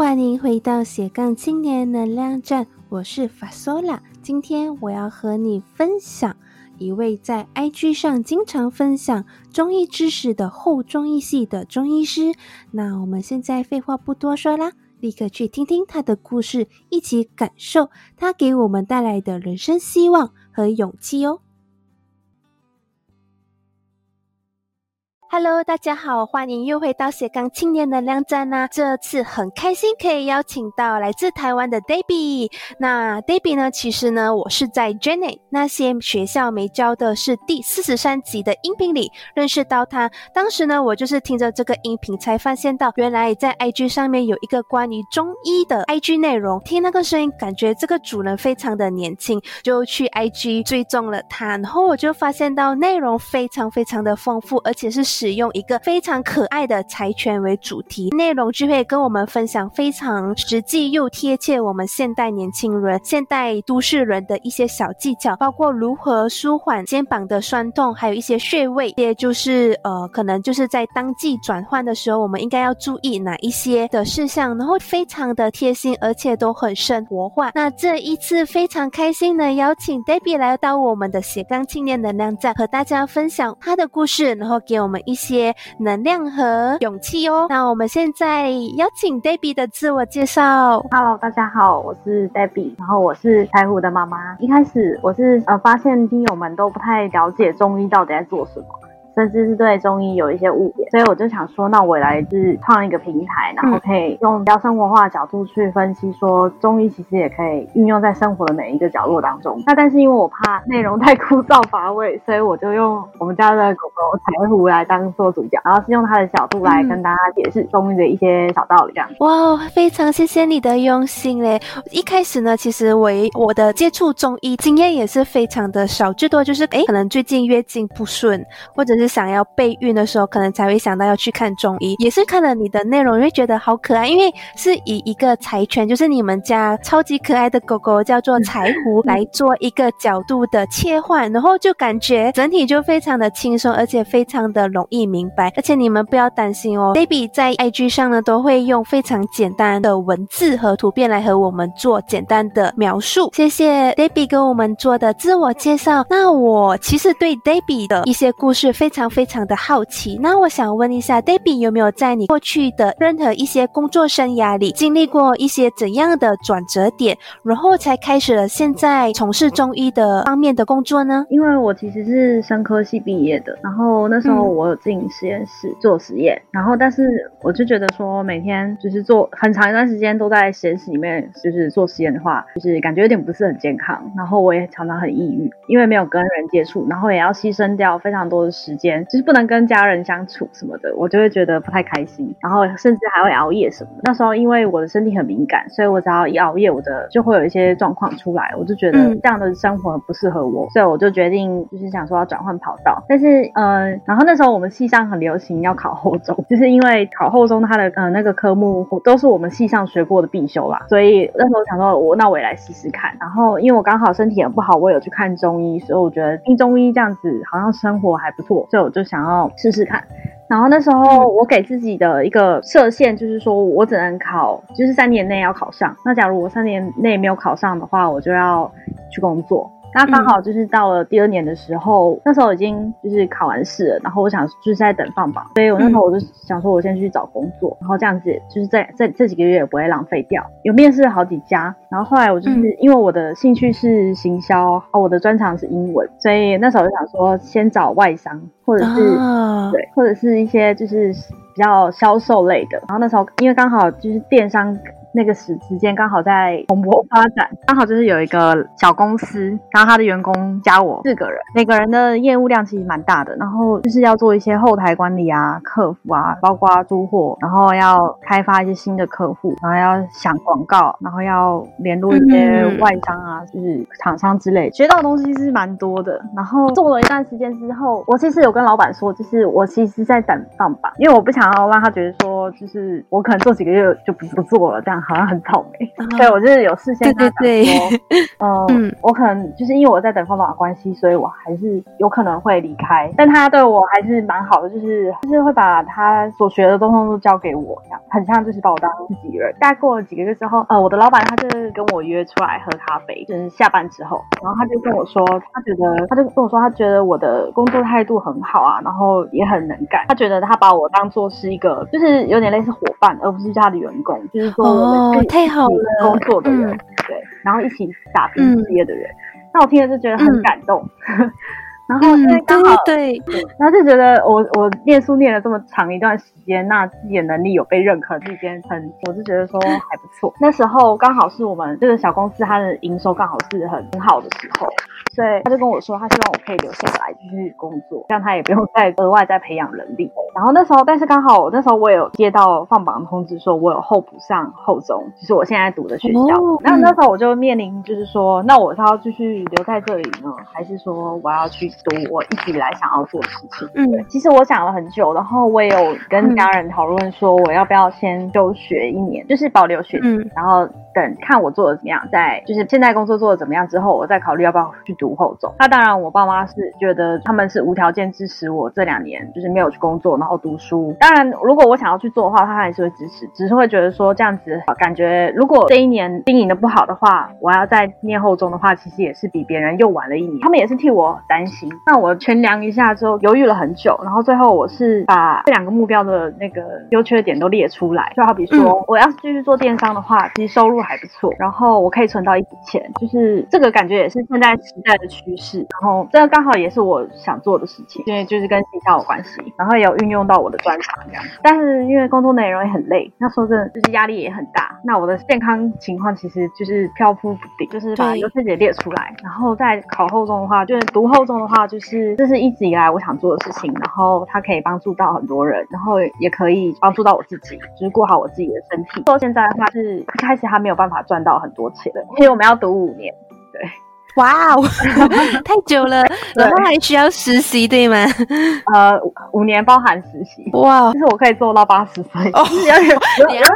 欢迎回到斜杠青年能量站，我是法索拉。今天我要和你分享一位在 IG 上经常分享中医知识的后中医系的中医师。那我们现在废话不多说啦，立刻去听听他的故事，一起感受他给我们带来的人生希望和勇气哦。Hello，大家好，欢迎又回到斜杠青年能量站呐！这次很开心可以邀请到来自台湾的 Debbie。那 Debbie 呢，其实呢，我是在 Jenny 那些学校没教的是第四十三集的音频里认识到他。当时呢，我就是听着这个音频才发现到，原来在 IG 上面有一个关于中医的 IG 内容。听那个声音，感觉这个主人非常的年轻，就去 IG 追踪了他。然后我就发现到内容非常非常的丰富，而且是。使用一个非常可爱的柴犬为主题，内容就会跟我们分享非常实际又贴切我们现代年轻人、现代都市人的一些小技巧，包括如何舒缓肩膀的酸痛，还有一些穴位，也就是呃，可能就是在当季转换的时候，我们应该要注意哪一些的事项，然后非常的贴心，而且都很生活化。那这一次非常开心的邀请 Debbie 来到我们的斜杠青年能量站，和大家分享他的故事，然后给我们。一些能量和勇气哦。那我们现在邀请 Debbie 的自我介绍。Hello，大家好，我是 Debbie，然后我是柴胡的妈妈。一开始我是呃发现听友们都不太了解中医到底在做什么。甚至是对中医有一些误解，所以我就想说，那我来自创一个平台，然后可以用比较生活化的角度去分析，说中医其实也可以运用在生活的每一个角落当中。那但是因为我怕内容太枯燥乏味，所以我就用我们家的狗狗柴胡来当做主角，然后是用它的角度来跟大家解释中医的一些小道理。这样哇，非常谢谢你的用心嘞！一开始呢，其实我我的接触中医经验也是非常的少，最多就是哎，可能最近月经不顺，或者是。想要备孕的时候，可能才会想到要去看中医。也是看了你的内容，会觉得好可爱，因为是以一个柴犬，就是你们家超级可爱的狗狗，叫做柴胡，来做一个角度的切换，然后就感觉整体就非常的轻松，而且非常的容易明白。而且你们不要担心哦，Baby 在 IG 上呢，都会用非常简单的文字和图片来和我们做简单的描述。谢谢 Baby 跟我们做的自我介绍。那我其实对 Baby 的一些故事非常。非常的好奇，那我想问一下，Debbie 有没有在你过去的任何一些工作生涯里经历过一些怎样的转折点，然后才开始了现在从事中医的方面的工作呢？因为我其实是生科系毕业的，然后那时候我有进实验室做实验，然后但是我就觉得说每天就是做很长一段时间都在实验室里面就是做实验的话，就是感觉有点不是很健康，然后我也常常很抑郁，因为没有跟人接触，然后也要牺牲掉非常多的时间。就是不能跟家人相处什么的，我就会觉得不太开心，然后甚至还会熬夜什么。那时候因为我的身体很敏感，所以我只要一熬夜，我的就会有一些状况出来，我就觉得这样的生活不适合我，所以我就决定就是想说要转换跑道。但是嗯，然后那时候我们系上很流行要考后中，就是因为考后中它的呃那个科目都是我们系上学过的必修啦，所以那时候想说我那我也来试试看。然后因为我刚好身体很不好，我有去看中医，所以我觉得听中医这样子好像生活还不错，所以我。就想要试试看，然后那时候我给自己的一个设限就是说我只能考，就是三年内要考上。那假如我三年内没有考上的话，我就要去工作。那刚好就是到了第二年的时候，那时候已经就是考完试了，然后我想就是在等放榜，所以我那时候我就想说，我先去找工作，然后这样子就是在在这几个月也不会浪费掉。有面试好几家，然后后来我就是因为我的兴趣是行销，我的专长是英文，所以那时候就想说先找外商，或者是对，或者是一些就是比较销售类的。然后那时候因为刚好就是电商。那个时时间刚好在蓬勃发展，刚好就是有一个小公司，然后他的员工加我四个人，每个人的业务量其实蛮大的，然后就是要做一些后台管理啊、客服啊，包括租货，然后要开发一些新的客户，然后要想广告，然后要联络一些外商啊，就是厂商之类，学到的东西是蛮多的。然后做了一段时间之后，我其实有跟老板说，就是我其实在等放榜，因为我不想要让他觉得说，就是我可能做几个月就不不做了这样。讲好像很草莓，所以我就是有事先跟他讲说，嗯，我可能就是因为我在等方法的关系，所以我还是有可能会离开。但他对我还是蛮好的，就是就是会把他所学的东西都交给我，这样很像就是把我当自己人。大概过了几个月之后，呃，我的老板他就是跟我约出来喝咖啡，就是下班之后，然后他就跟我说，他觉得他就跟我说，他觉得我的工作态度很好啊，然后也很能干，他觉得他把我当做是一个就是有点类似伙伴，而不是他的员工，就是说我们太好了工作的人，对，然后一起打拼事业的人，那我听了就觉得很感动。然后因为刚好对，然后就觉得我我念书念了这么长一段时间，那自己的能力有被认可，这件很，我就觉得说还不错。那时候刚好是我们这个小公司它的营收刚好是很很好的时候。所以他就跟我说，他希望我可以留下来继续工作，这样他也不用再额外再培养人力。然后那时候，但是刚好我那时候我有接到放榜通知，说我有候补上后中，就是我现在读的学校。那那时候我就面临就是说，那我是要继续留在这里呢，还是说我要去读我一直以来想要做的事情？嗯，其实我想了很久，然后我也有跟家人讨论说，我要不要先休学一年，就是保留学籍，然后。等看我做的怎么样，再就是现在工作做的怎么样之后，我再考虑要不要去读后中。那当然，我爸妈是觉得他们是无条件支持我这两年就是没有去工作，然后读书。当然，如果我想要去做的话，他还是会支持，只是会觉得说这样子感觉，如果这一年经营的不好的话，我要再念后中的话，其实也是比别人又晚了一年。他们也是替我担心。那我全量一下之后，犹豫了很久，然后最后我是把这两个目标的那个优缺点都列出来。就好比说，我要是继续做电商的话，其实收入。还不错，然后我可以存到一笔钱，就是这个感觉也是现在时代的趋势。然后这个刚好也是我想做的事情，因为就是跟营销有关系，然后也有运用到我的专长这样。但是因为工作内容也很累，那说真的就是压力也很大。那我的健康情况其实就是飘忽不定，就是把优缺点列出来，然后在考后中的话，就是读后中的话，就是这是一直以来我想做的事情，然后它可以帮助到很多人，然后也可以帮助到我自己，就是过好我自己的身体。到现在的话是一开始还没有办法赚到很多钱的，因为我们要读五年，对。哇哦，太久了，然后还需要实习，对吗？呃，五年包含实习。哇，就是我可以做到八十岁，哦，你永远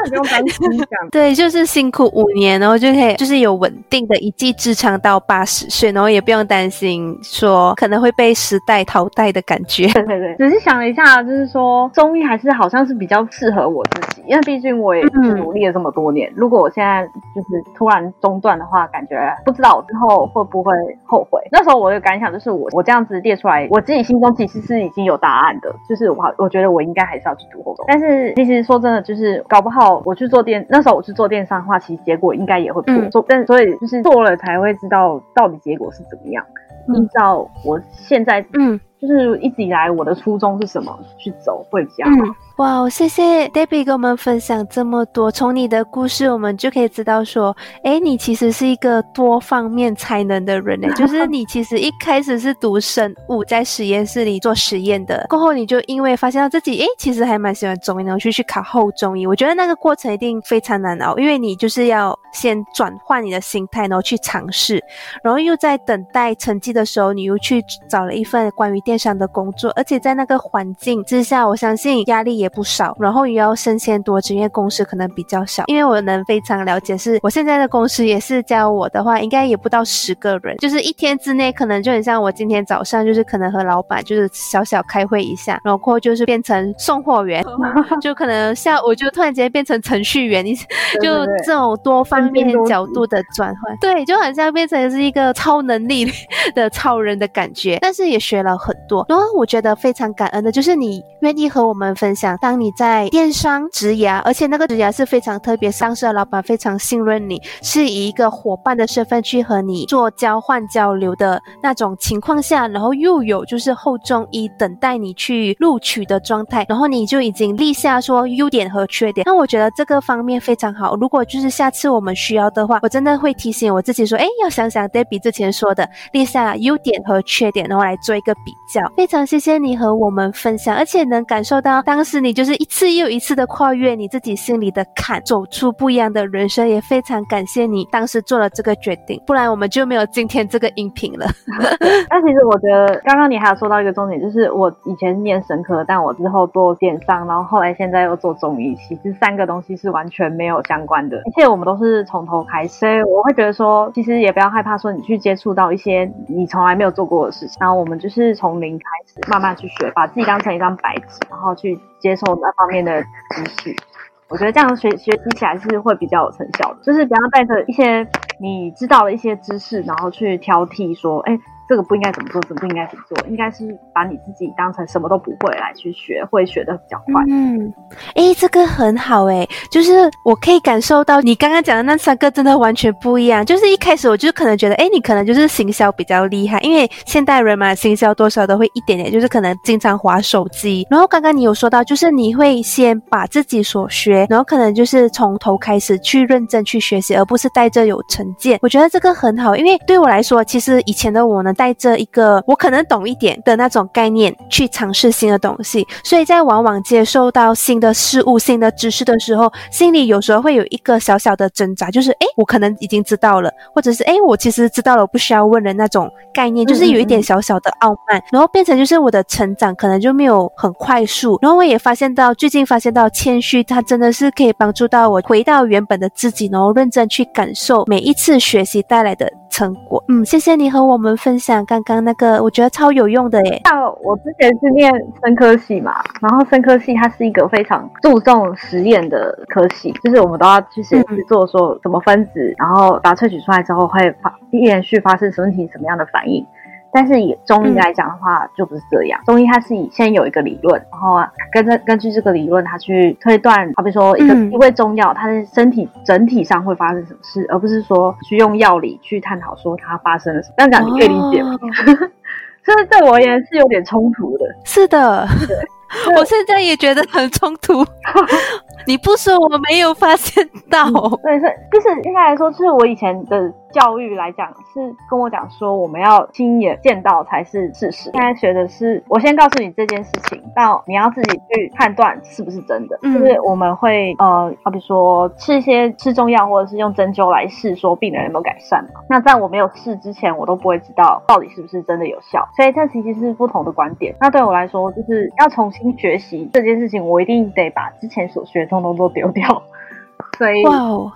不用担心这样。对，就是辛苦五年，然后就可以，就是有稳定的一技之长到八十岁，然后也不用担心说可能会被时代淘汰的感觉。对对对，只是想了一下，就是说中医还是好像是比较适合我自己，因为毕竟我也是努力了这么多年。如果我现在就是突然中断的话，感觉不知道我之后会。不会后悔。那时候我的感想就是，我我这样子列出来，我自己心中其实是已经有答案的。就是我我觉得我应该还是要去读后中。但是其实说真的，就是搞不好我去做电，那时候我去做电商的话，其实结果应该也会不错。但所以就是做了才会知道到底结果是怎么样。依照我现在嗯。就是一直以来我的初衷是什么去走会比较好。哇，谢谢 Debbie 跟我们分享这么多。从你的故事，我们就可以知道说，哎，你其实是一个多方面才能的人呢。就是 你其实一开始是读生物，在实验室里做实验的，过后你就因为发现到自己，哎，其实还蛮喜欢中医，然后去去考后中医。我觉得那个过程一定非常难熬，因为你就是要先转换你的心态，然后去尝试，然后又在等待成绩的时候，你又去找了一份关于电。商的工作，而且在那个环境之下，我相信压力也不少。然后也要升迁多职因为公司可能比较小，因为我能非常了解，是我现在的公司也是教我的话，应该也不到十个人，就是一天之内可能就很像我今天早上就是可能和老板就是小小开会一下，然后就是变成送货员，就可能下午就突然间变成程序员，你就这种多方面角度的转换，对，就很像变成是一个超能力 的超人的感觉，但是也学了很。多，然后我觉得非常感恩的就是你愿意和我们分享，当你在电商职涯，而且那个职涯是非常特别，上市的老板非常信任你，是以一个伙伴的身份去和你做交换交流的那种情况下，然后又有就是后中医等待你去录取的状态，然后你就已经立下说优点和缺点，那我觉得这个方面非常好。如果就是下次我们需要的话，我真的会提醒我自己说，哎，要想想 Debbie 之前说的，立下优点和缺点，然后来做一个比较。非常谢谢你和我们分享，而且能感受到当时你就是一次又一次的跨越你自己心里的坎，走出不一样的人生，也非常感谢你当时做了这个决定，不然我们就没有今天这个音频了。但其实我觉得刚刚你还有说到一个重点，就是我以前念神科，但我之后做电商，然后后来现在又做中医其实三个东西是完全没有相关的，一切我们都是从头开始。所以我会觉得说，其实也不要害怕说你去接触到一些你从来没有做过的事情，然后我们就是从零开始慢慢去学，把自己当成一张白纸，然后去接受那方面的知识。我觉得这样学学习起来是会比较有成效的，就是不要带着一些你知道的一些知识，然后去挑剔说，哎。这个不应该怎么做，怎么不应该怎么做？应该是把你自己当成什么都不会来去学，会学的比较快。嗯，哎，这个很好哎，就是我可以感受到你刚刚讲的那三个真的完全不一样。就是一开始我就可能觉得，哎，你可能就是行销比较厉害，因为现代人嘛，行销多少都会一点点，就是可能经常划手机。然后刚刚你有说到，就是你会先把自己所学，然后可能就是从头开始去认真去学习，而不是带着有成见。我觉得这个很好，因为对我来说，其实以前的我呢。带着一个我可能懂一点的那种概念去尝试新的东西，所以在往往接受到新的事物、新的知识的时候，心里有时候会有一个小小的挣扎，就是诶，我可能已经知道了，或者是诶，我其实知道了，我不需要问的那种概念，就是有一点小小的傲慢，然后变成就是我的成长可能就没有很快速。然后我也发现到，最近发现到谦虚，它真的是可以帮助到我回到原本的自己，然后认真去感受每一次学习带来的。成果，嗯，谢谢你和我们分享刚刚那个，我觉得超有用的耶。像我之前是念生科系嘛，然后生科系它是一个非常注重实验的科系，就是我们都要去实验室做说什么分子，然后把萃取出来之后会发连续发生什么体什么样的反应。但是以中医来讲的话，就不是这样。中医它是以先有一个理论，然后跟着根据这个理论，它去推断，好比说一个一味中药，它的身体整体上会发生什么事，而不是说去用药理去探讨说它发生了什么。这样讲你可以理解吗？所以对我而言是有点冲突的。是的。我现在也觉得很冲突，你不说我没有发现到。对，是就是应该来说，就是我以前的教育来讲，是跟我讲说我们要亲眼见到才是事实。现在学的是，我先告诉你这件事情，到你要自己去判断是不是真的。就是我们会呃，好比说吃一些吃中药，或者是用针灸来试，说病人有没有改善嘛。那在我没有试之前，我都不会知道到底是不是真的有效。所以这其实是不同的观点。那对我来说，就是要重新。学习这件事情，我一定得把之前所学通通都丢掉，所以哇哦，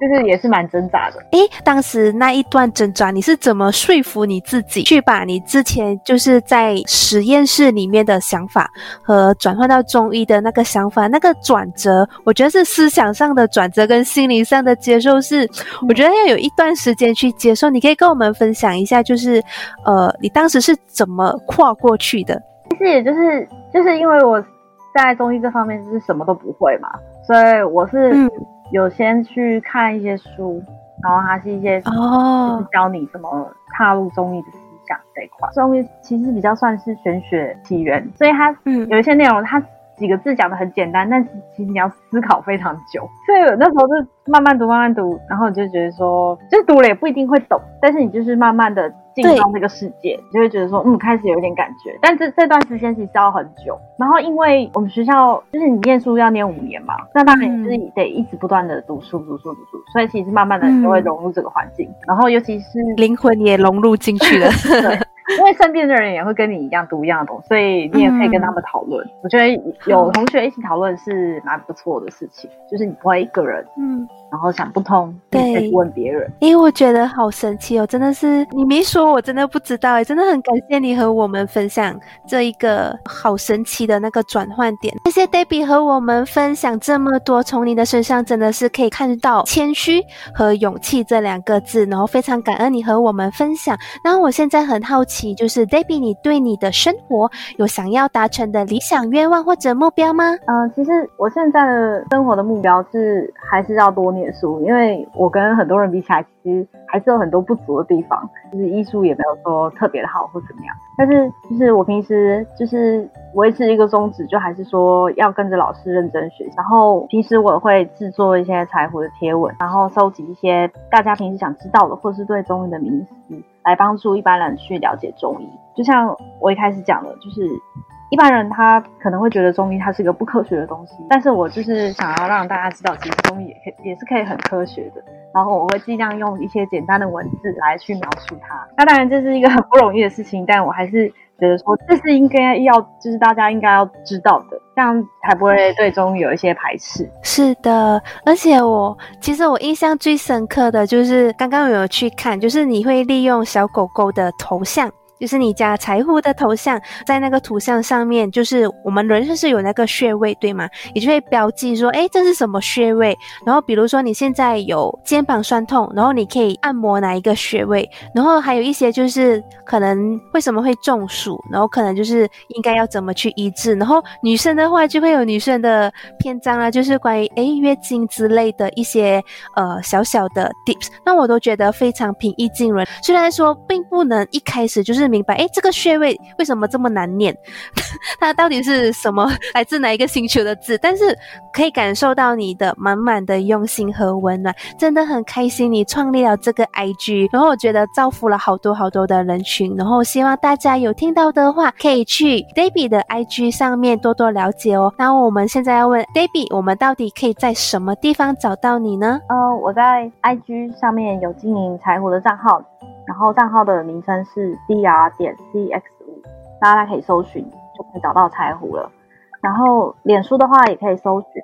就是也是蛮挣扎的。诶，当时那一段挣扎，你是怎么说服你自己去把你之前就是在实验室里面的想法和转换到中医的那个想法，那个转折，我觉得是思想上的转折跟心灵上的接受，是我觉得要有一段时间去接受。你可以跟我们分享一下，就是呃，你当时是怎么跨过去的？其实也就是就是因为我在中医这方面就是什么都不会嘛，所以我是有先去看一些书，然后它是一些哦，教你怎么踏入中医的思想这一块。中医其实比较算是玄学起源，所以它有一些内容，它几个字讲的很简单，但是其实你要思考非常久。所以那时候就慢慢读，慢慢读，然后你就觉得说，就读了也不一定会懂，但是你就是慢慢的。进到那个世界，就会觉得说，嗯，开始有一点感觉。但这这段时间其实要很久。然后，因为我们学校就是你念书要念五年嘛，那当然是得一直不断的读书、读书、读书。所以其实慢慢的就会融入这个环境。然后，尤其是灵魂也融入进去了。对，因为身边的人也会跟你一样读一样的东西，所以你也可以跟他们讨论。我觉得有同学一起讨论是蛮不错的事情，就是你不会一个人。嗯。然后想不通，对，问别人。因为我觉得好神奇哦，真的是你没说，我真的不知道哎，真的很感谢你和我们分享这一个好神奇的那个转换点。谢谢 Debbie 和我们分享这么多，从你的身上真的是可以看到谦虚和勇气这两个字，然后非常感恩你和我们分享。然后我现在很好奇，就是 Debbie，你对你的生活有想要达成的理想愿望或者目标吗？嗯，其实我现在的生活的目标是还是要多。念书，因为我跟很多人比起来，其实还是有很多不足的地方，就是医术也没有说特别的好或怎么样。但是，就是我平时就是维持一个宗旨，就还是说要跟着老师认真学。然后平时我会制作一些柴胡的贴文，然后收集一些大家平时想知道的，或是对中医的名词，来帮助一般人去了解中医。就像我一开始讲的，就是一般人他可能会觉得中医它是一个不科学的东西，但是我就是想要让大家知道，其实中医也可以也是可以很科学的。然后我会尽量用一些简单的文字来去描述它。那当然这是一个很不容易的事情，但我还是觉得说这是应该要，就是大家应该要知道的，这样才不会对中医有一些排斥。是的，而且我其实我印象最深刻的就是刚刚有去看，就是你会利用小狗狗的头像。就是你家财户的头像，在那个图像上面，就是我们人是有那个穴位，对吗？你就会标记说，哎，这是什么穴位？然后比如说你现在有肩膀酸痛，然后你可以按摩哪一个穴位？然后还有一些就是可能为什么会中暑，然后可能就是应该要怎么去医治？然后女生的话就会有女生的篇章啊，就是关于哎月经之类的一些呃小小的 tips，那我都觉得非常平易近人。虽然说并不能一开始就是。明白，哎，这个穴位为什么这么难念？它到底是什么？来自哪一个星球的字？但是可以感受到你的满满的用心和温暖，真的很开心你创立了这个 IG，然后我觉得造福了好多好多的人群，然后希望大家有听到的话，可以去 Debbie 的 IG 上面多多了解哦。那我们现在要问 Debbie，我们到底可以在什么地方找到你呢？呃，我在 IG 上面有经营柴胡的账号。然后账号的名称是 dr 点 cx 五，大家可以搜寻就可以找到柴胡了。然后脸书的话也可以搜寻，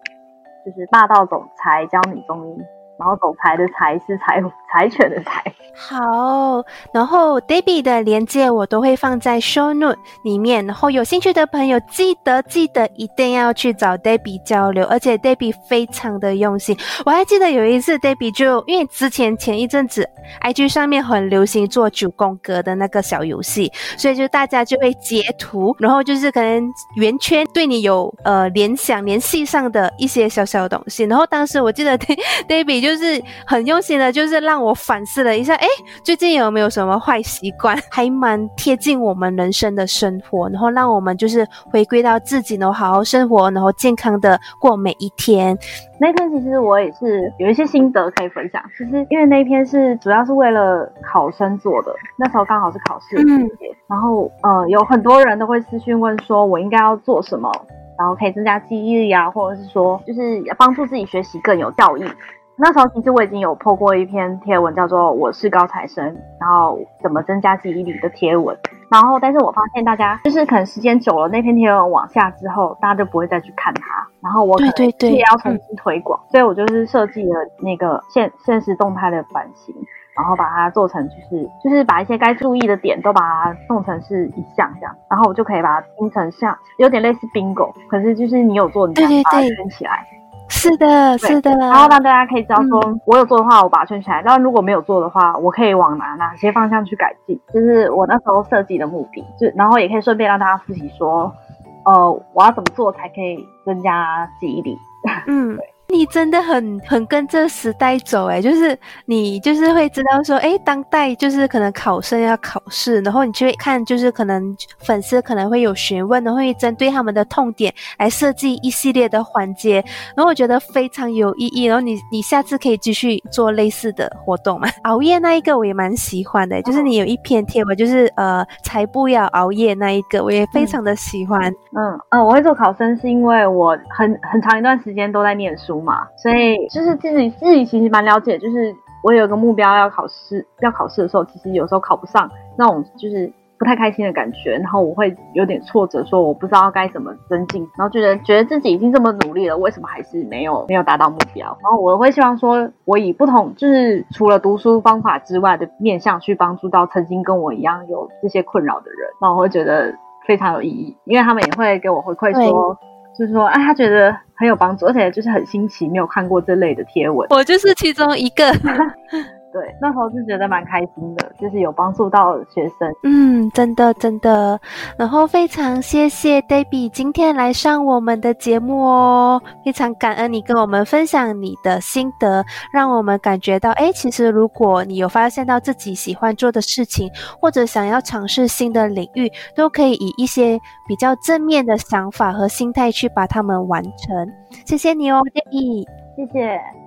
就是霸道总裁教你中医。然后总裁的裁是柴柴犬的柴。好，然后 Debbie 的链接我都会放在 Show Note 里面，然后有兴趣的朋友记得记得一定要去找 Debbie 交流，而且 Debbie 非常的用心。我还记得有一次 Debbie 就因为之前前一阵子 IG 上面很流行做九宫格的那个小游戏，所以就大家就会截图，然后就是可能圆圈对你有呃联想联系上的一些小小的东西，然后当时我记得 Debbie 就是很用心的，就是让我反思了一下。哎，最近有没有什么坏习惯？还蛮贴近我们人生的生活，然后让我们就是回归到自己，然后好好生活，然后健康的过每一天。那篇其实我也是有一些心得可以分享。就是因为那一篇是主要是为了考生做的，那时候刚好是考试季节，然后呃有很多人都会私讯问说，我应该要做什么，然后可以增加记忆力啊，或者是说就是帮助自己学习更有效益。那时候其实我已经有破过一篇贴文，叫做“我是高材生”，然后怎么增加记忆力的贴文。然后，但是我发现大家就是可能时间久了，那篇贴文往下之后，大家就不会再去看它。然后我可能也要重新推广，所以我就是设计了那个现现实动态的版型，然后把它做成就是就是把一些该注意的点都把它弄成是一项这样，然后我就可以把它拼成像有点类似 bingo，可是就是你有做，你要把它圈起来。是的，是的，然后让大家可以知道说，我有做的话，我把它圈起来；，然后如果没有做的话，我可以往哪哪些方向去改进，就是我那时候设计的目的。就然后也可以顺便让大家复习说，呃，我要怎么做才可以增加记忆力？嗯。你真的很很跟这时代走哎，就是你就是会知道说，哎，当代就是可能考生要考试，然后你就会看，就是可能粉丝可能会有询问，然后会针对他们的痛点来设计一系列的环节，然后我觉得非常有意义。然后你你下次可以继续做类似的活动嘛？熬夜那一个我也蛮喜欢的，就是你有一篇贴文，就是呃才不要熬夜那一个，我也非常的喜欢。嗯嗯，我会做考生是因为我很很长一段时间都在念书。嘛，所以就是自己自己其实蛮了解，就是我有一个目标要考试，要考试的时候，其实有时候考不上那种就是不太开心的感觉，然后我会有点挫折，说我不知道该怎么增进，然后觉得觉得自己已经这么努力了，为什么还是没有没有达到目标？然后我会希望说，我以不同就是除了读书方法之外的面向去帮助到曾经跟我一样有这些困扰的人，那我会觉得非常有意义，因为他们也会给我回馈说。就是说，哎，他觉得很有帮助，而且就是很新奇，没有看过这类的贴文。我就是其中一个。对，那时候是觉得蛮开心的，就是有帮助到学生。嗯，真的真的。然后非常谢谢 Debbie 今天来上我们的节目哦，非常感恩你跟我们分享你的心得，让我们感觉到，哎，其实如果你有发现到自己喜欢做的事情，或者想要尝试新的领域，都可以以一些比较正面的想法和心态去把它们完成。谢谢你哦，Debbie，谢谢。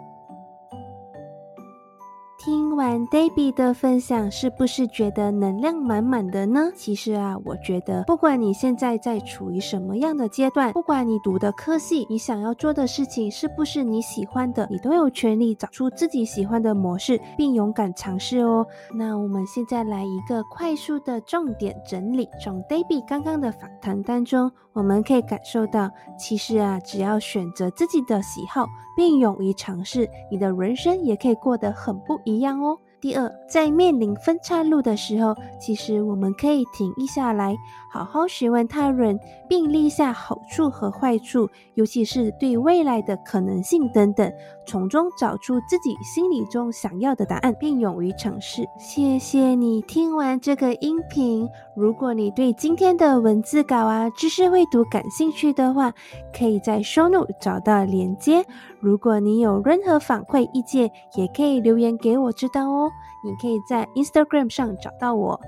听完 Debbie 的分享，是不是觉得能量满满的呢？其实啊，我觉得不管你现在在处于什么样的阶段，不管你读的科系，你想要做的事情是不是你喜欢的，你都有权利找出自己喜欢的模式，并勇敢尝试哦。那我们现在来一个快速的重点整理，从 Debbie 刚刚的访谈当中，我们可以感受到，其实啊，只要选择自己的喜好，并勇于尝试，你的人生也可以过得很不。一一样哦。第二，在面临分岔路的时候，其实我们可以停一下来，好好询问他人，并立下好处和坏处，尤其是对未来的可能性等等，从中找出自己心里中想要的答案，并勇于尝试。谢谢你听完这个音频。如果你对今天的文字稿啊、知识绘读感兴趣的话，可以在 show note 找到连接。如果你有任何反馈意见，也可以留言给我知道哦。你可以在 Instagram 上找到我。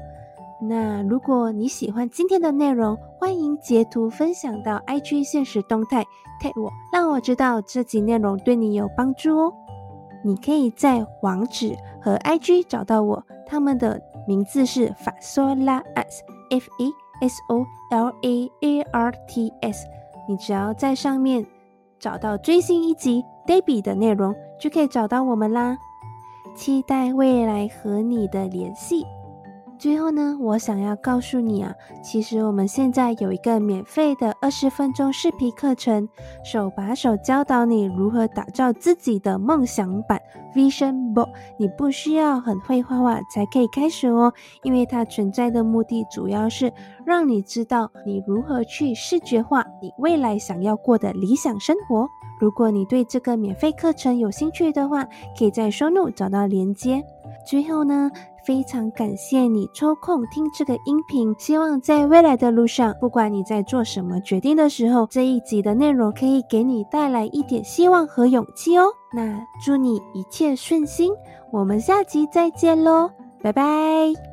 那如果你喜欢今天的内容，欢迎截图分享到 IG 现实动态，tag 我，让我知道这集内容对你有帮助哦。你可以在网址和 IG 找到我，他们的名字是法索拉 s，F E S O L A A R T S。你只要在上面。找到最新一集 Debbie 的内容，就可以找到我们啦。期待未来和你的联系。最后呢，我想要告诉你啊，其实我们现在有一个免费的二十分钟视频课程，手把手教导你如何打造自己的梦想版 Vision Board。你不需要很会画画才可以开始哦，因为它存在的目的主要是让你知道你如何去视觉化你未来想要过的理想生活。如果你对这个免费课程有兴趣的话，可以在 Show Note 找到连接。最后呢。非常感谢你抽空听这个音频，希望在未来的路上，不管你在做什么决定的时候，这一集的内容可以给你带来一点希望和勇气哦。那祝你一切顺心，我们下集再见喽，拜拜。